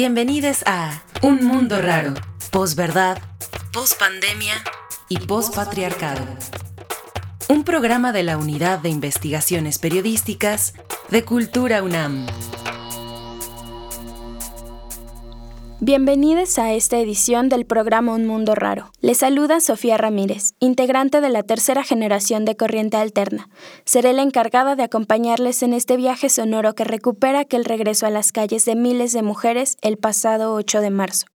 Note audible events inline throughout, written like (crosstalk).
Bienvenidos a Un Mundo Raro, posverdad, pospandemia y pospatriarcado. Un programa de la Unidad de Investigaciones Periodísticas de Cultura UNAM. Bienvenidos a esta edición del programa Un Mundo Raro. Les saluda Sofía Ramírez, integrante de la tercera generación de Corriente Alterna. Seré la encargada de acompañarles en este viaje sonoro que recupera aquel regreso a las calles de miles de mujeres el pasado 8 de marzo.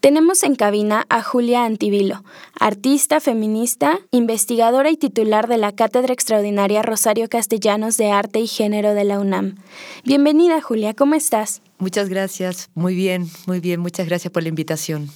Tenemos en cabina a Julia Antivilo, artista, feminista, investigadora y titular de la Cátedra Extraordinaria Rosario Castellanos de Arte y Género de la UNAM. Bienvenida, Julia, ¿cómo estás? Muchas gracias, muy bien, muy bien, muchas gracias por la invitación.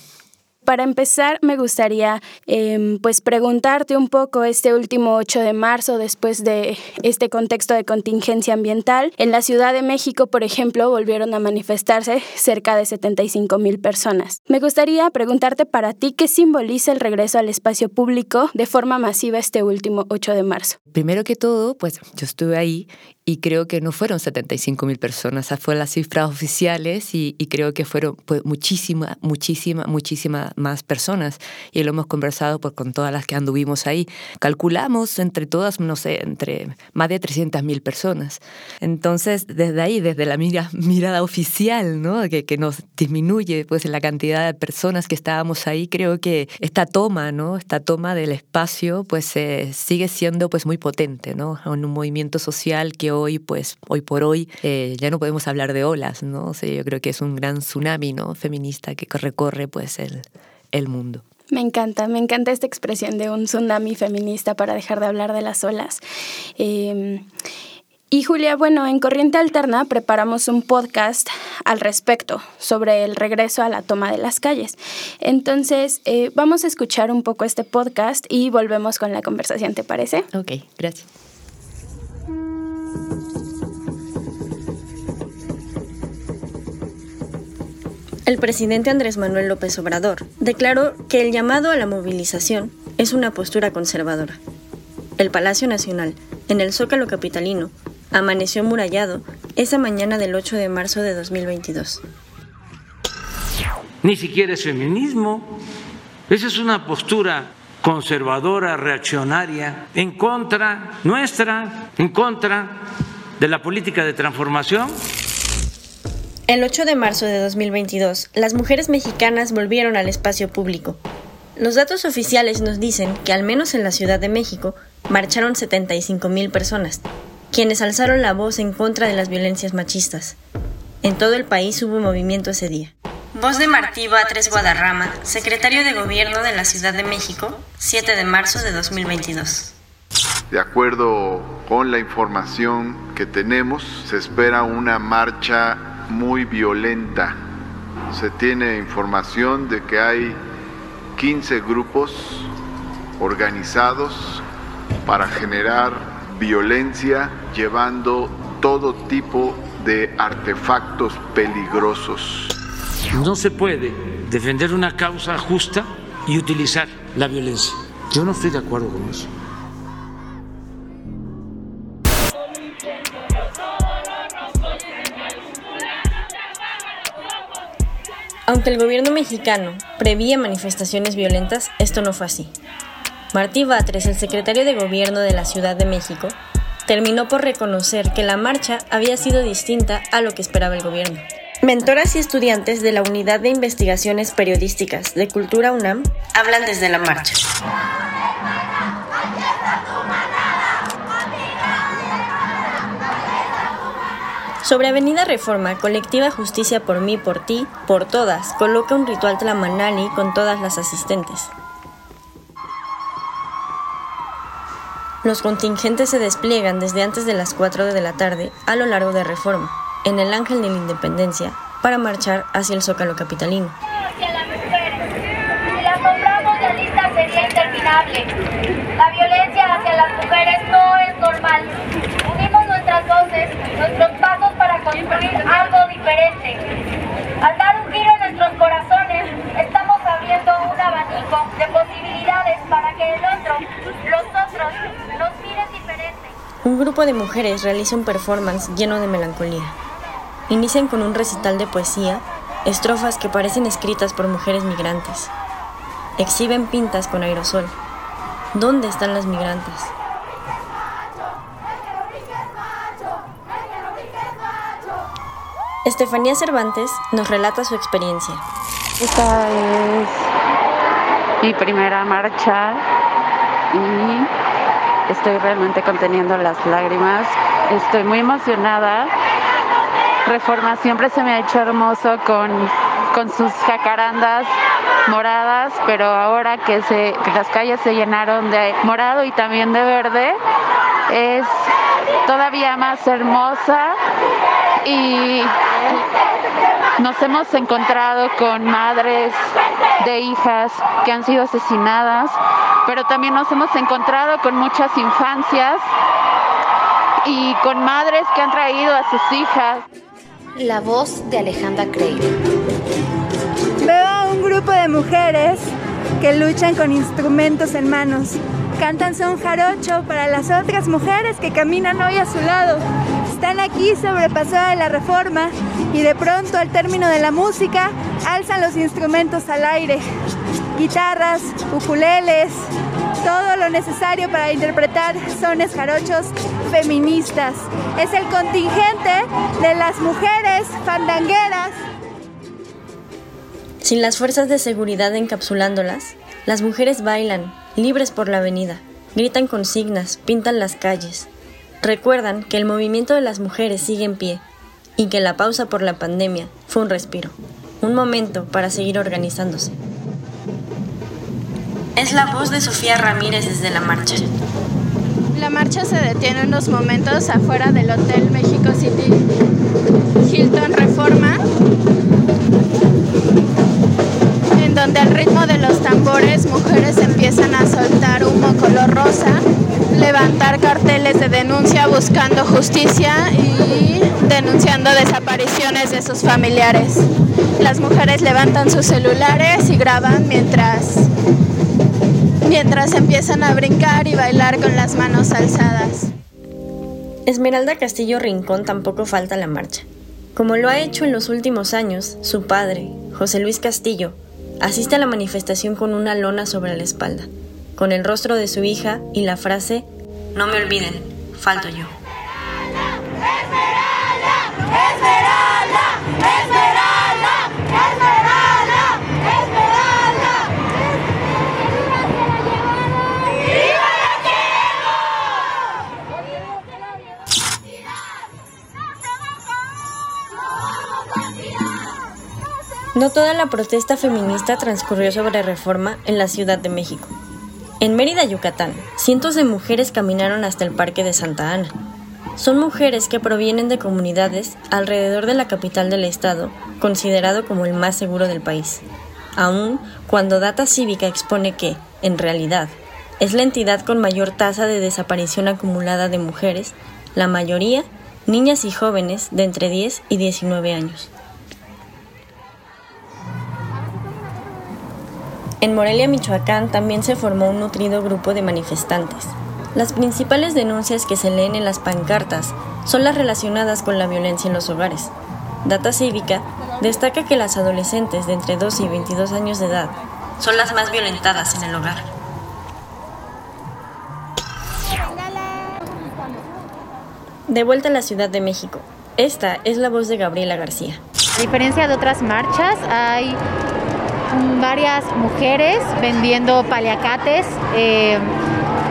Para empezar, me gustaría em, pues preguntarte un poco este último 8 de marzo, después de este contexto de contingencia ambiental. En la Ciudad de México, por ejemplo, volvieron a manifestarse cerca de 75 mil personas. Me gustaría preguntarte para ti qué simboliza el regreso al espacio público de forma masiva este último 8 de marzo. Primero que todo, pues yo estuve ahí y creo que no fueron 75 mil personas, esas fueron las cifras oficiales y, creo que fueron pues, muchísimas, muchísimas, muchísimas más personas y lo hemos conversado pues, con todas las que anduvimos ahí. Calculamos entre todas, no sé, entre más de 300 mil personas. Entonces, desde ahí, desde la (laughs) mirada oficial, ¿no? que, que nos disminuye pues, la cantidad de personas que estábamos ahí, creo que esta toma, ¿no? esta toma del espacio, pues eh, sigue siendo pues, muy potente, ¿no? un movimiento social que hoy, pues, hoy por hoy, eh, ya no podemos hablar de olas, ¿no? O sea, yo creo que es un gran tsunami, ¿no? Feminista que recorre, pues, el, el mundo. Me encanta, me encanta esta expresión de un tsunami feminista para dejar de hablar de las olas. Em, y Julia, bueno, en Corriente Alterna preparamos un podcast al respecto sobre el regreso a la toma de las calles. Entonces, eh, vamos a escuchar un poco este podcast y volvemos con la conversación, ¿te parece? Ok, gracias. El presidente Andrés Manuel López Obrador declaró que el llamado a la movilización es una postura conservadora. El Palacio Nacional, en el Zócalo Capitalino, amaneció murallado esa mañana del 8 de marzo de 2022. Ni siquiera es feminismo. Esa es una postura conservadora, reaccionaria, en contra nuestra, en contra de la política de transformación el 8 de marzo de 2022, las mujeres mexicanas volvieron al espacio público. Los datos oficiales nos dicen que al menos en la Ciudad de México marcharon 75 mil personas, quienes alzaron la voz en contra de las violencias machistas. En todo el país hubo movimiento ese día. Voz de Martí Batres Guadarrama, secretario de Gobierno de la Ciudad de México, 7 de marzo de 2022. De acuerdo con la información que tenemos, se espera una marcha muy violenta. Se tiene información de que hay 15 grupos organizados para generar violencia llevando todo tipo de artefactos peligrosos. No se puede defender una causa justa y utilizar la violencia. Yo no estoy de acuerdo con eso. Aunque el gobierno mexicano prevía manifestaciones violentas, esto no fue así. Martí Batres, el secretario de Gobierno de la Ciudad de México, terminó por reconocer que la marcha había sido distinta a lo que esperaba el gobierno. Mentoras y estudiantes de la Unidad de Investigaciones Periodísticas de Cultura UNAM hablan desde la marcha. Sobre Avenida Reforma, Colectiva Justicia por mí, por ti, por todas, coloca un ritual tlamanali con todas las asistentes. Los contingentes se despliegan desde antes de las 4 de la tarde a lo largo de Reforma, en el Ángel de la Independencia, para marchar hacia el Zócalo Capitalino. Hacia las mujeres. Si las lista sería interminable. La violencia hacia las mujeres no es normal. Unimos nuestras voces, nuestros algo diferente. Al dar un giro en nuestros corazones, estamos abriendo un abanico de posibilidades para que el otro, los otros, nos miren diferente. Un grupo de mujeres realiza un performance lleno de melancolía. Inician con un recital de poesía estrofas que parecen escritas por mujeres migrantes. Exhiben pintas con aerosol. ¿Dónde están las migrantes? Estefanía Cervantes nos relata su experiencia. Esta es mi primera marcha y estoy realmente conteniendo las lágrimas. Estoy muy emocionada. Reforma siempre se me ha hecho hermoso con, con sus jacarandas moradas, pero ahora que, se, que las calles se llenaron de morado y también de verde, es todavía más hermosa y nos hemos encontrado con madres de hijas que han sido asesinadas, pero también nos hemos encontrado con muchas infancias y con madres que han traído a sus hijas. La voz de Alejandra Craig. Veo a un grupo de mujeres que luchan con instrumentos en manos. Cantan son jarocho para las otras mujeres que caminan hoy a su lado. Están aquí sobre Paseo de la Reforma y de pronto al término de la música alzan los instrumentos al aire. Guitarras, ukuleles, todo lo necesario para interpretar sones jarochos feministas. Es el contingente de las mujeres fandangueras. Sin las fuerzas de seguridad encapsulándolas, las mujeres bailan, libres por la avenida, gritan consignas, pintan las calles. Recuerdan que el movimiento de las mujeres sigue en pie y que la pausa por la pandemia fue un respiro, un momento para seguir organizándose. Es la voz de Sofía Ramírez desde la marcha. La marcha se detiene unos momentos afuera del Hotel México City levantar carteles de denuncia buscando justicia y denunciando desapariciones de sus familiares. Las mujeres levantan sus celulares y graban mientras mientras empiezan a brincar y bailar con las manos alzadas. Esmeralda Castillo Rincón tampoco falta la marcha. Como lo ha hecho en los últimos años, su padre, José Luis Castillo, asiste a la manifestación con una lona sobre la espalda, con el rostro de su hija y la frase, No me olviden, falto yo. No toda la protesta feminista transcurrió sobre reforma en la Ciudad de México. En Mérida, Yucatán, cientos de mujeres caminaron hasta el Parque de Santa Ana. Son mujeres que provienen de comunidades alrededor de la capital del estado, considerado como el más seguro del país. Aún cuando Data Cívica expone que, en realidad, es la entidad con mayor tasa de desaparición acumulada de mujeres, la mayoría niñas y jóvenes de entre 10 y 19 años. En Morelia, Michoacán, también se formó un nutrido grupo de manifestantes. Las principales denuncias que se leen en las pancartas son las relacionadas con la violencia en los hogares. Data Cívica destaca que las adolescentes de entre 12 y 22 años de edad son las más violentadas en el hogar. De vuelta a la Ciudad de México. Esta es la voz de Gabriela García. A diferencia de otras marchas, hay varias mujeres vendiendo paliacates eh,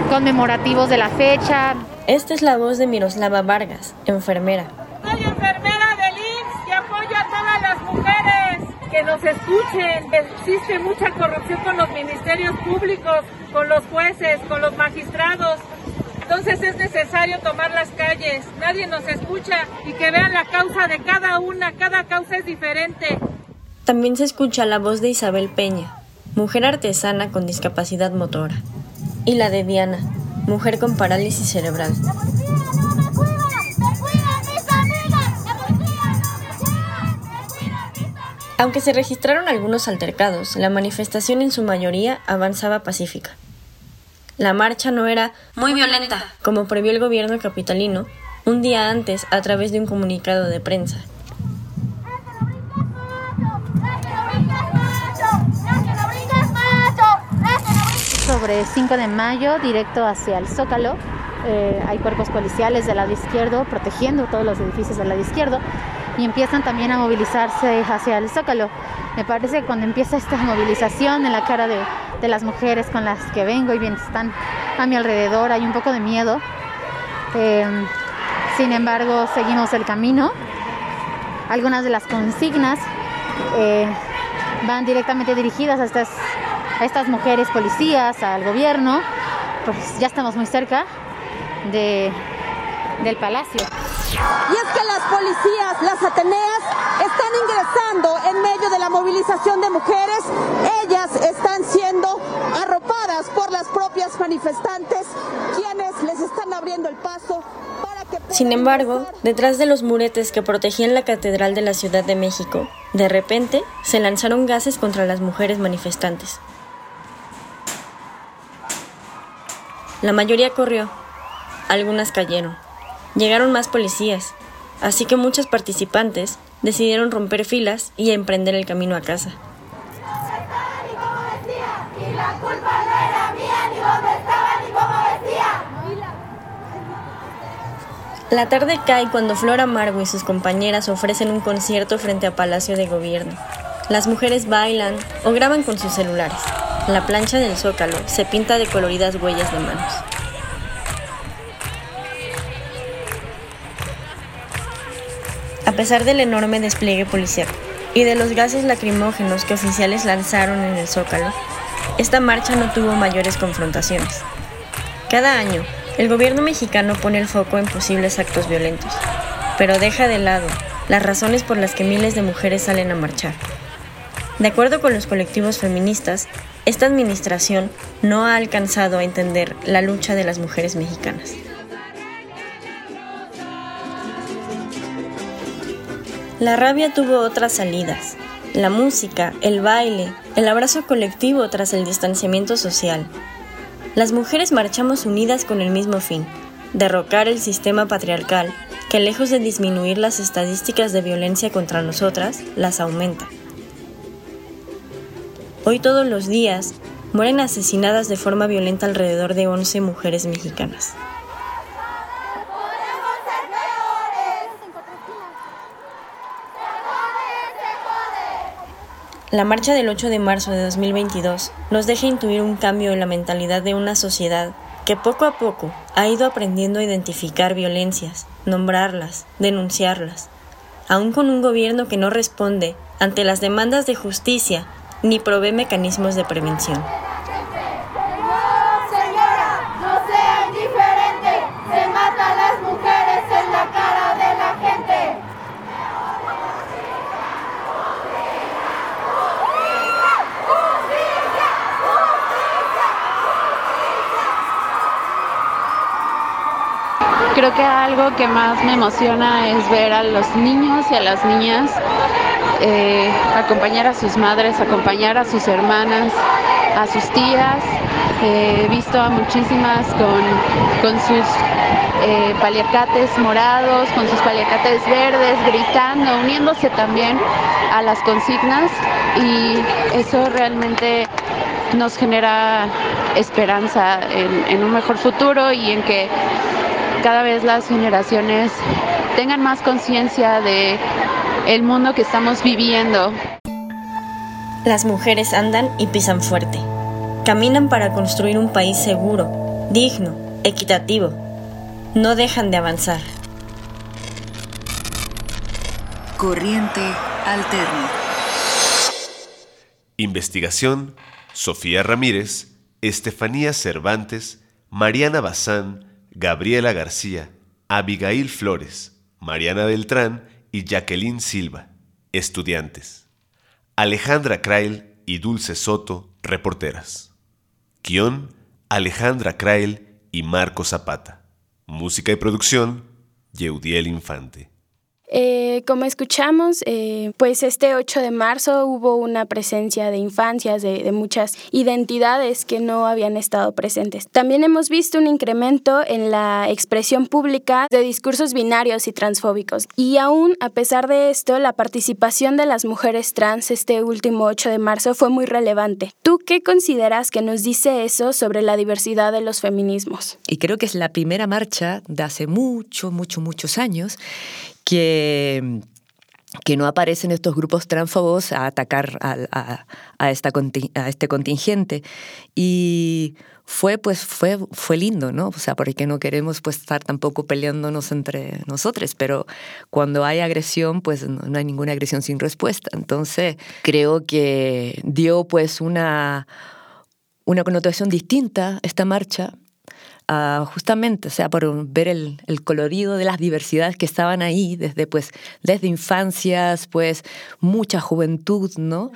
conmemorativos de la fecha. Esta es la voz de Miroslava Vargas, enfermera. Soy enfermera del IMSS que apoya a todas las mujeres que nos escuchen. Existe mucha corrupción con los ministerios públicos, con los jueces, con los magistrados. Entonces es necesario tomar las calles, nadie nos escucha y que vean la causa de cada una, cada causa es diferente. También se escucha la voz de Isabel Peña, mujer artesana con discapacidad motora, y la de Diana, mujer con parálisis cerebral. Aunque se registraron algunos altercados, la manifestación en su mayoría avanzaba pacífica. La marcha no era muy violenta, como previó el gobierno capitalino un día antes a través de un comunicado de prensa. Sobre 5 de mayo, directo hacia el Zócalo. Eh, hay cuerpos policiales del lado izquierdo protegiendo todos los edificios del lado izquierdo y empiezan también a movilizarse hacia el Zócalo. Me parece que cuando empieza esta movilización en la cara de, de las mujeres con las que vengo y bien están a mi alrededor, hay un poco de miedo. Eh, sin embargo, seguimos el camino. Algunas de las consignas eh, van directamente dirigidas a estas, a estas mujeres policías, al gobierno. Pues ya estamos muy cerca de, del palacio. Y es que las policías, las Ateneas, están ingresando en medio de la movilización de mujeres. Ellas están siendo arropadas por las propias manifestantes, quienes les están abriendo el paso para que... Sin embargo, detrás de los muretes que protegían la Catedral de la Ciudad de México, de repente se lanzaron gases contra las mujeres manifestantes. La mayoría corrió, algunas cayeron. Llegaron más policías, así que muchos participantes decidieron romper filas y emprender el camino a casa. La tarde cae cuando Flor Amargo y sus compañeras ofrecen un concierto frente a Palacio de Gobierno. Las mujeres bailan o graban con sus celulares. La plancha del zócalo se pinta de coloridas huellas de manos. A pesar del enorme despliegue policial y de los gases lacrimógenos que oficiales lanzaron en el zócalo, esta marcha no tuvo mayores confrontaciones. Cada año, el gobierno mexicano pone el foco en posibles actos violentos, pero deja de lado las razones por las que miles de mujeres salen a marchar. De acuerdo con los colectivos feministas, esta administración no ha alcanzado a entender la lucha de las mujeres mexicanas. La rabia tuvo otras salidas. La música, el baile, el abrazo colectivo tras el distanciamiento social. Las mujeres marchamos unidas con el mismo fin, derrocar el sistema patriarcal que lejos de disminuir las estadísticas de violencia contra nosotras, las aumenta. Hoy todos los días mueren asesinadas de forma violenta alrededor de 11 mujeres mexicanas. La marcha del 8 de marzo de 2022 nos deja intuir un cambio en la mentalidad de una sociedad que poco a poco ha ido aprendiendo a identificar violencias, nombrarlas, denunciarlas, aún con un gobierno que no responde ante las demandas de justicia ni provee mecanismos de prevención. Creo que algo que más me emociona es ver a los niños y a las niñas eh, acompañar a sus madres, acompañar a sus hermanas, a sus tías. Eh, he visto a muchísimas con, sus eh, paliacates morados, con sus paliacates verdes, gritando, uniéndose también a las consignas y eso realmente nos genera esperanza en un mejor futuro y en que cada vez las generaciones tengan más conciencia de el mundo que estamos viviendo. Las mujeres andan y pisan fuerte. Caminan para construir un país seguro, digno, equitativo. No dejan de avanzar. Corriente alterna. Investigación: Sofía Ramírez, Estefanía Cervantes, Mariana Bazán, Gabriela García, Abigail Flores, Mariana Beltrán y Jacqueline Silva, estudiantes. Alejandra Krail y Dulce Soto, reporteras. Guión, Alejandra Krail y Marco Zapata. Música y producción, Yeudiel Infante. Eh, como escuchamos, eh, pues este 8 de marzo hubo una presencia de infancias, de, de, muchas identidades que no habían estado presentes. También hemos visto un incremento en la expresión pública de discursos binarios y transfóbicos. Y aún a pesar de esto, la participación de las mujeres trans este último 8 de marzo fue muy relevante. ¿Tú qué consideras que nos dice eso sobre la diversidad de los feminismos? Y creo que es la primera marcha de hace mucho, mucho, muchos años que que no aparecen estos grupos transfobos a atacar a, esta, a este contingente. Y fue, pues, fue, fue lindo, ¿no? O sea, porque no queremos pues, estar tampoco peleándonos entre nosotros, pero cuando hay agresión, pues no, hay ninguna agresión sin respuesta. Entonces, creo que dio pues una, una connotación distinta esta marcha justamente, o sea, por ver el, colorido de las diversidades que estaban ahí desde, pues, desde infancias, pues, mucha juventud, ¿no?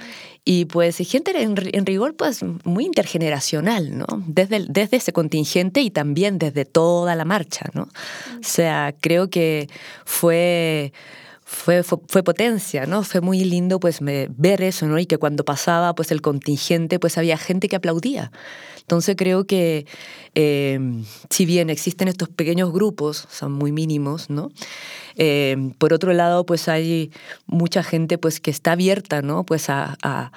Y pues gente en, en rigor, pues, muy intergeneracional, ¿no? Desde, desde ese contingente y también desde toda la marcha, ¿no? O sea, creo que fue... Fue, fue, potencia, ¿no? Fue muy lindo pues ver eso, ¿no? Y que cuando pasaba pues el contingente pues había gente que aplaudía. Entonces creo que eh, si bien existen estos pequeños grupos, son muy mínimos, ¿no? Eh, por otro lado, pues hay mucha gente pues que está abierta, ¿no? Pues a,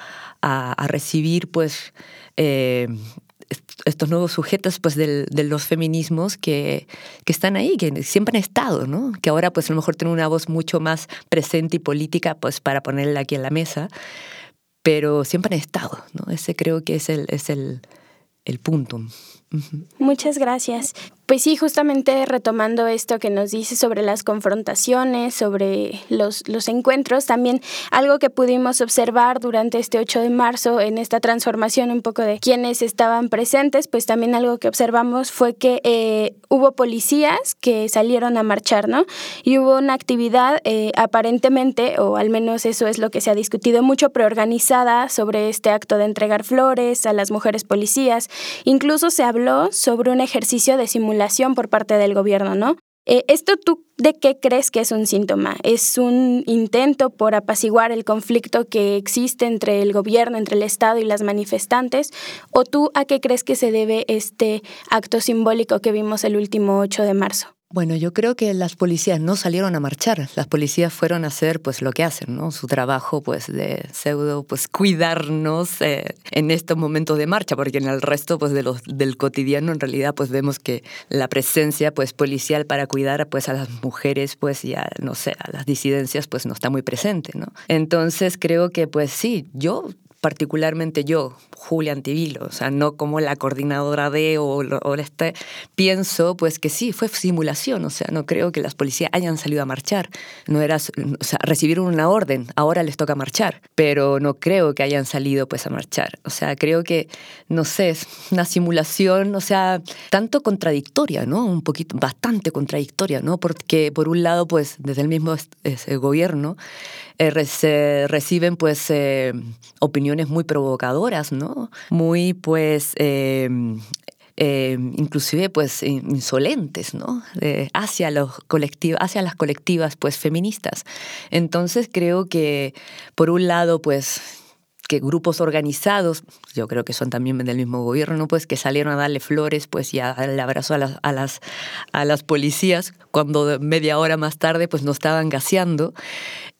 recibir pues eh, estos nuevos sujetos pues de los feminismos que, que, están ahí, que siempre han estado, ¿no? Que ahora pues a lo mejor tienen una voz mucho más presente y política pues para ponerla aquí en la mesa, pero siempre han estado, ¿no? Ese creo que es el, es el, el punto. Muchas gracias. Pues sí, justamente retomando esto que nos dice sobre las confrontaciones, sobre los, los encuentros, también algo que pudimos observar durante este 8 de marzo en esta transformación un poco de quienes estaban presentes, pues también algo que observamos fue que eh, hubo policías que salieron a marchar, ¿no? Y hubo una actividad eh, aparentemente, o al menos eso es lo que se ha discutido mucho, preorganizada sobre este acto de entregar flores a las mujeres policías. Incluso se habló sobre un ejercicio de simulación por parte del gobierno, ¿no? Eh, ¿Esto tú de qué crees que es un síntoma? ¿Es un intento por apaciguar el conflicto que existe entre el gobierno, entre el Estado y las manifestantes? ¿O tú a qué crees que se debe este acto simbólico que vimos el último 8 de marzo? Bueno, yo creo que las policías no salieron a marchar, las policías fueron a hacer pues lo que hacen, ¿no? Su trabajo pues de pseudo pues cuidarnos eh, en estos momentos de marcha, porque en el resto pues de los, del cotidiano en realidad pues vemos que la presencia pues policial para cuidar pues a las mujeres pues ya no sé, a las disidencias pues no está muy presente, ¿no? Entonces creo que pues sí, yo particularmente yo, Julia Antivilo, o sea, no como la coordinadora de o, o, este, pienso pues que sí, fue simulación, o sea, no creo que las policías hayan salido a marchar, no era, o sea, recibieron una orden, ahora les toca marchar, pero no creo que hayan salido pues a marchar, o sea, creo que, no sé, es una simulación, o sea, tanto contradictoria, ¿no? Un poquito, bastante contradictoria, ¿no? Porque por un lado, pues, desde el mismo gobierno, eh, se reciben pues eh, opiniones muy provocadoras, ¿no? Muy pues eh, inclusive pues insolentes, ¿no? hacia, los hacia las colectivas pues feministas. Entonces creo que por un lado pues que grupos organizados, yo creo que son también del mismo gobierno, pues que salieron a darle flores, pues y a darle abrazo a las, a las, a las policías cuando media hora más tarde pues no estaban gaseando,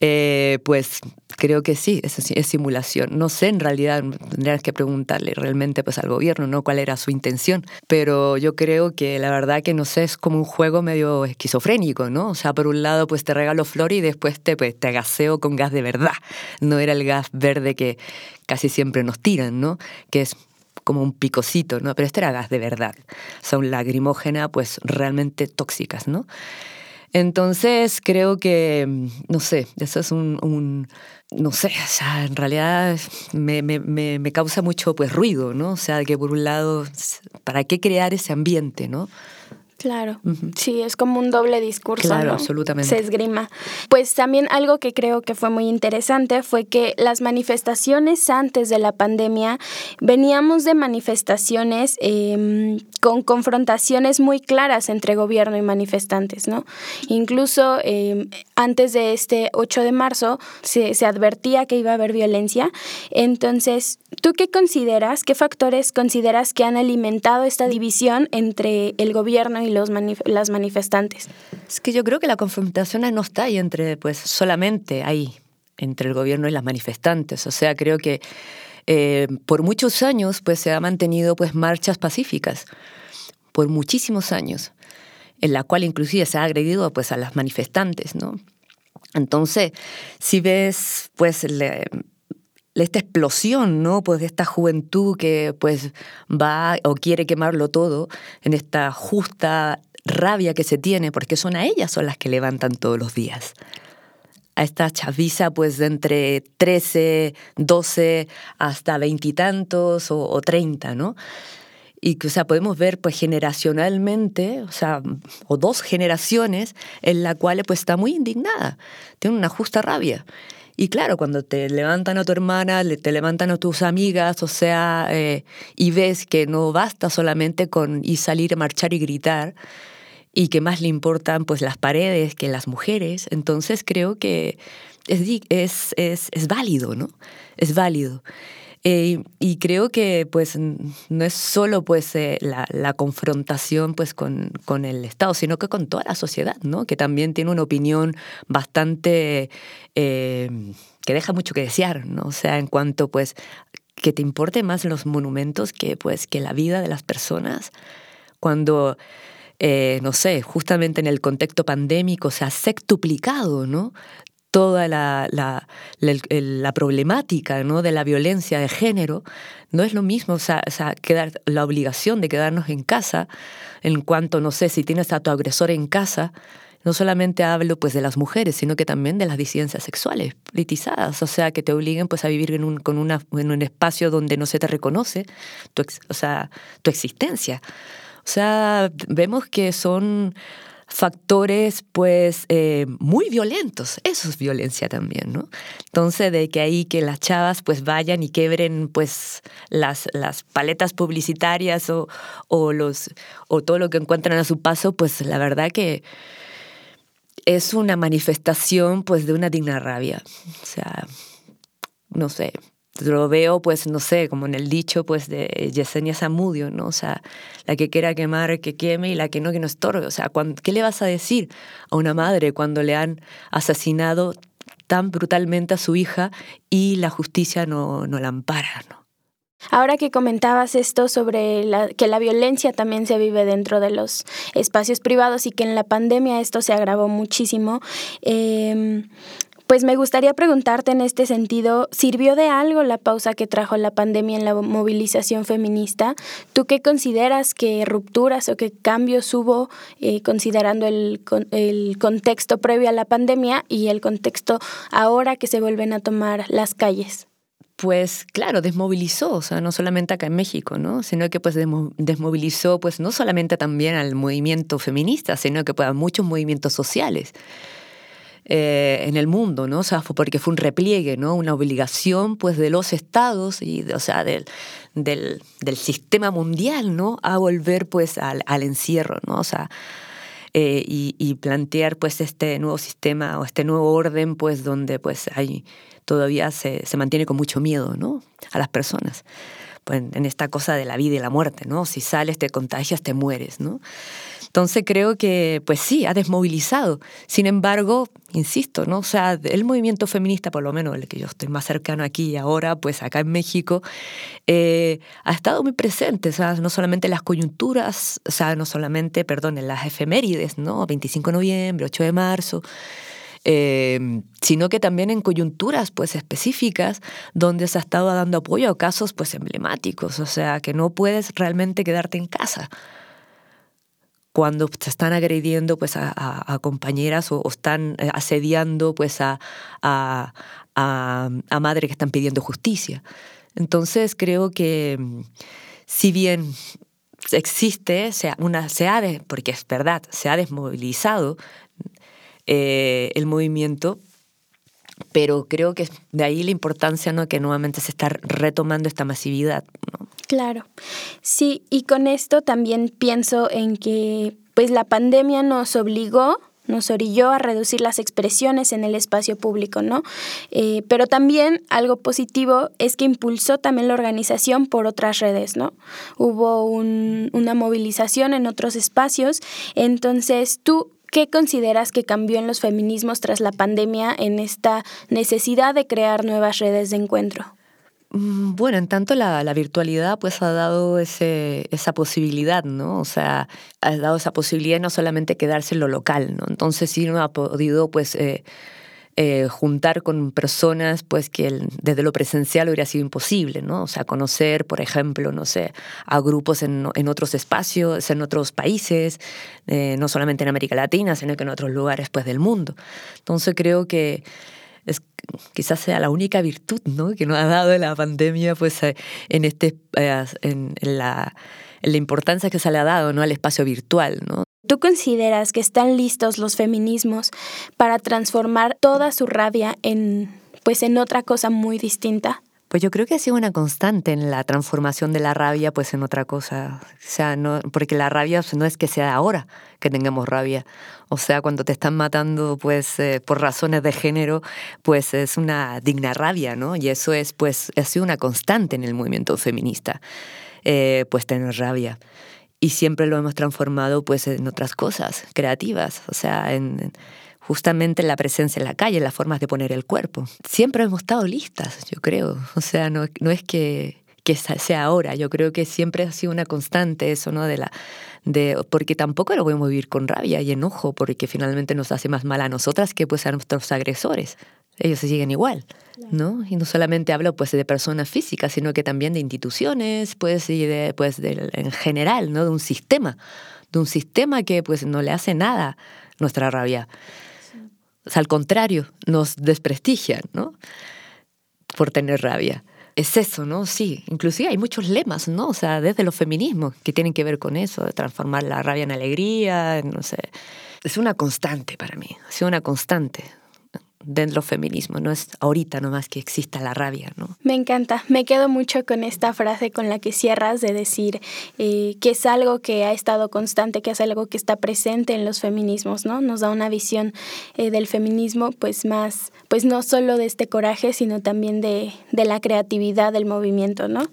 eh, pues creo que sí, es, es simulación. No sé, en realidad tendrías que preguntarle realmente pues al gobierno, ¿no? Cuál era su intención, pero yo creo que la verdad que no sé, es como un juego medio esquizofrénico, ¿no? O sea, por un lado pues te regalo flores y después te, pues, te gaseo con gas de verdad. No era el gas verde que casi siempre nos tiran, ¿no? Que es como un picocito, ¿no? Pero este era gas de verdad. Son lagrimógenas, pues realmente tóxicas, ¿no? Entonces creo que, no sé, eso es un, no sé, o sea, en realidad me, me, me, causa mucho pues ruido, ¿no? O sea, que por un lado, ¿para qué crear ese ambiente, ¿no? Claro, sí, es como un doble discurso. Claro, absolutamente. Se esgrima. Pues también algo que creo que fue muy interesante fue que las manifestaciones antes de la pandemia, veníamos de manifestaciones em, con confrontaciones muy claras entre gobierno y manifestantes, ¿no? Incluso em, antes de este 8 de marzo se, se advertía que iba a haber violencia. Entonces, ¿tú qué consideras, qué factores consideras que han alimentado esta división entre el gobierno y los las manifestantes? Es que yo creo que la confrontación no está ahí entre, pues solamente ahí, entre el gobierno y las manifestantes. O sea, creo que eh, por muchos años pues se ha mantenido pues marchas pacíficas, por muchísimos años, en la cual inclusive se ha agredido pues a las manifestantes, ¿no? Entonces, si ves pues esta explosión, ¿no? Pues de esta juventud que pues va o quiere quemarlo todo en esta justa rabia que se tiene, porque son a ellas son las que levantan todos los días. A esta chaviza pues de entre 13, 12 hasta veintitantos o, 30, ¿no? Y que, o sea, podemos ver pues generacionalmente, o sea, o dos generaciones en la cual pues está muy indignada, tiene una justa rabia. Y claro, cuando te levantan a tu hermana, te levantan a tus amigas, o sea, eh, y ves que no basta solamente con y salir a marchar y gritar, y que más le importan pues las paredes que las mujeres, entonces creo que es, es, es, es válido, ¿no? Es válido. Eh, y creo que pues no es solo pues eh, la, confrontación pues con, con, el Estado, sino que con toda la sociedad, ¿no? Que también tiene una opinión bastante eh, que deja mucho que desear, ¿no? O sea, en cuanto pues que te importe más los monumentos que pues que la vida de las personas. Cuando no sé, justamente en el contexto pandémico se ha sectuplicado, ¿no? Toda la, la, la, problemática ¿no? de la violencia de género, no es lo mismo, o sea, quedar, la obligación de quedarnos en casa, en cuanto, no sé, si tienes a tu agresor en casa, no solamente hablo pues de las mujeres, sino que también de las disidencias sexuales politizadas, o sea, que te obliguen pues a vivir en un, con una, en un espacio donde no se te reconoce tu, o sea, tu existencia. O sea, vemos que son factores pues eh, muy violentos. Eso es violencia también, ¿no? Entonces, de que ahí que las chavas pues vayan y quebren pues las, las paletas publicitarias o, o, los, o todo lo que encuentran a su paso, pues la verdad que es una manifestación pues de una digna rabia. O sea, no sé, lo veo, pues, no sé, como en el dicho, pues, de Yesenia Zamudio, ¿no? O sea, la que quiera quemar, que queme, y la que no, que no estorbe. O sea, ¿qué le vas a decir a una madre cuando le han asesinado tan brutalmente a su hija y la justicia no, no la ampara, ¿no? Ahora que comentabas esto sobre la, que la violencia también se vive dentro de los espacios privados y que en la pandemia esto se agravó muchísimo, eh, pues me gustaría preguntarte en este sentido, ¿sirvió de algo la pausa que trajo la pandemia en la movilización feminista? ¿Tú qué consideras que rupturas o qué cambios hubo eh, considerando el, el contexto previo a la pandemia y el contexto ahora que se vuelven a tomar las calles? pues claro, desmovilizó, o sea, no solamente acá en México, ¿no? Sino que pues desmovilizó pues no solamente también al movimiento feminista, sino que pues a muchos movimientos sociales. Eh, en el mundo, ¿no? O sea, fue porque fue un repliegue, ¿no? Una obligación, pues, de los estados y, o sea, del, del, del sistema mundial, ¿no? A volver, pues, al, al encierro, ¿no? O sea, eh, y, y, plantear, pues, este nuevo sistema o este nuevo orden, pues, donde, pues, hay, todavía se, se mantiene con mucho miedo, ¿no? A las personas. Pues, en esta cosa de la vida y la muerte, ¿no? Si sales, te contagias, te mueres, ¿no? Entonces creo que, pues sí, ha desmovilizado. Sin embargo, insisto, ¿no? O sea, el movimiento feminista, por lo menos el que yo estoy más cercano aquí y ahora, pues acá en México, eh, ha estado muy presente, o sea, no solamente en las coyunturas, o sea, no solamente, perdón, en las efemérides, ¿no? 25 de noviembre, 8 de marzo, eh, sino que también en coyunturas pues específicas donde se ha estado dando apoyo a casos pues emblemáticos, o sea, que no puedes realmente quedarte en casa cuando se están agrediendo pues, a, compañeras o, están eh, asediando pues, a, a, madres que están pidiendo justicia. Entonces creo que si bien existe, se, una, se ha porque es verdad, se ha desmovilizado eh, el movimiento, pero creo que de ahí la importancia ¿no? que nuevamente se está retomando esta masividad. Claro, sí, y con esto también pienso en que pues la pandemia nos obligó nos orilló a reducir las expresiones en el espacio público, ¿no? Eh, pero también algo positivo es que impulsó también la organización por otras redes, ¿no? Hubo una movilización en otros espacios, entonces tú ¿Qué consideras que cambió en los feminismos tras la pandemia en esta necesidad de crear nuevas redes de encuentro? Mm, bueno, en tanto la, virtualidad pues ha dado ese, esa posibilidad, ¿no? O sea, ha dado esa posibilidad de no solamente quedarse en lo local, ¿no? Entonces sí uno ha podido pues eh, eh, juntar con personas pues que desde lo presencial hubiera sido imposible, ¿no? O sea, conocer, por ejemplo, no sé, a grupos en, en otros espacios, en otros países, eh, no solamente en América Latina, sino que en otros lugares pues del mundo. Entonces creo que quizás sea la única virtud ¿no? que nos ha dado la pandemia pues, eh, en, este, en, la, la importancia que se le ha dado ¿no? al espacio virtual. ¿Tú consideras que están listos los feminismos para transformar toda su rabia en pues en otra cosa muy distinta? Pues yo creo que ha sido una constante en la transformación de la rabia pues en otra cosa. O sea, no, porque la rabia no es que sea ahora que tengamos rabia. O sea, cuando te están matando pues eh, por razones de género, pues es una digna rabia, ¿no? Y eso es pues ha sido una constante en el movimiento feminista, eh, pues tener rabia y siempre lo hemos transformado pues en otras cosas creativas, o sea, en, justamente la presencia en la calle, en las formas de poner el cuerpo. Siempre hemos estado listas, yo creo, o sea, no, no es que, que sea ahora, yo creo que siempre ha sido una constante eso, ¿no? De la, de, porque tampoco lo podemos vivir con rabia y enojo, porque finalmente nos hace más mal a nosotras que pues a nuestros agresores ellos se siguen igual, ¿no? Y no solamente hablo pues de personas físicas, sino que también de instituciones, pues, y de, pues, de, en general, ¿no? De un sistema, de un sistema que pues no le hace nada nuestra rabia. O al contrario, nos desprestigian, ¿no? Por tener rabia. Es eso, ¿no? Sí, inclusive hay muchos lemas, ¿no? O sea, desde los feminismos que tienen que ver con eso, de transformar la rabia en alegría, no sé. Es una constante para mí, ha sido una constante dentro del feminismo, no es ahorita nomás que exista la rabia, ¿no? Me encanta, me quedo mucho con esta frase con la que cierras de decir eh, que es algo que ha estado constante, que es algo que está presente en los feminismos, ¿no? Nos da una visión eh, del feminismo pues más, pues no solo de este coraje, sino también de, de la creatividad del movimiento, ¿no?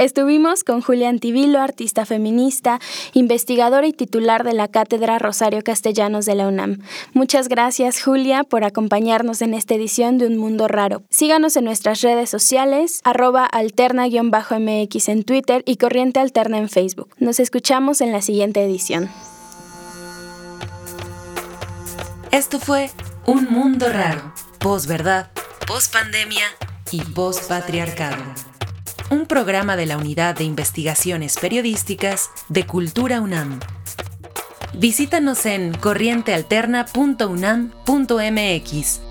Estuvimos con Julia Antivilo, artista feminista, investigadora y titular de la Cátedra Rosario Castellanos de la UNAM. Muchas gracias, Julia, por acompañarnos en esta edición de Un Mundo Raro. Síganos en nuestras redes sociales, arroba alterna-mx en Twitter y Corriente Alterna en Facebook. Nos escuchamos en la siguiente edición. Esto fue Un Mundo Raro, post-verdad, post-pandemia y post-patriarcado un programa de la Unidad de Investigaciones Periodísticas de Cultura UNAM. Visítanos en corrientealterna.unam.mx.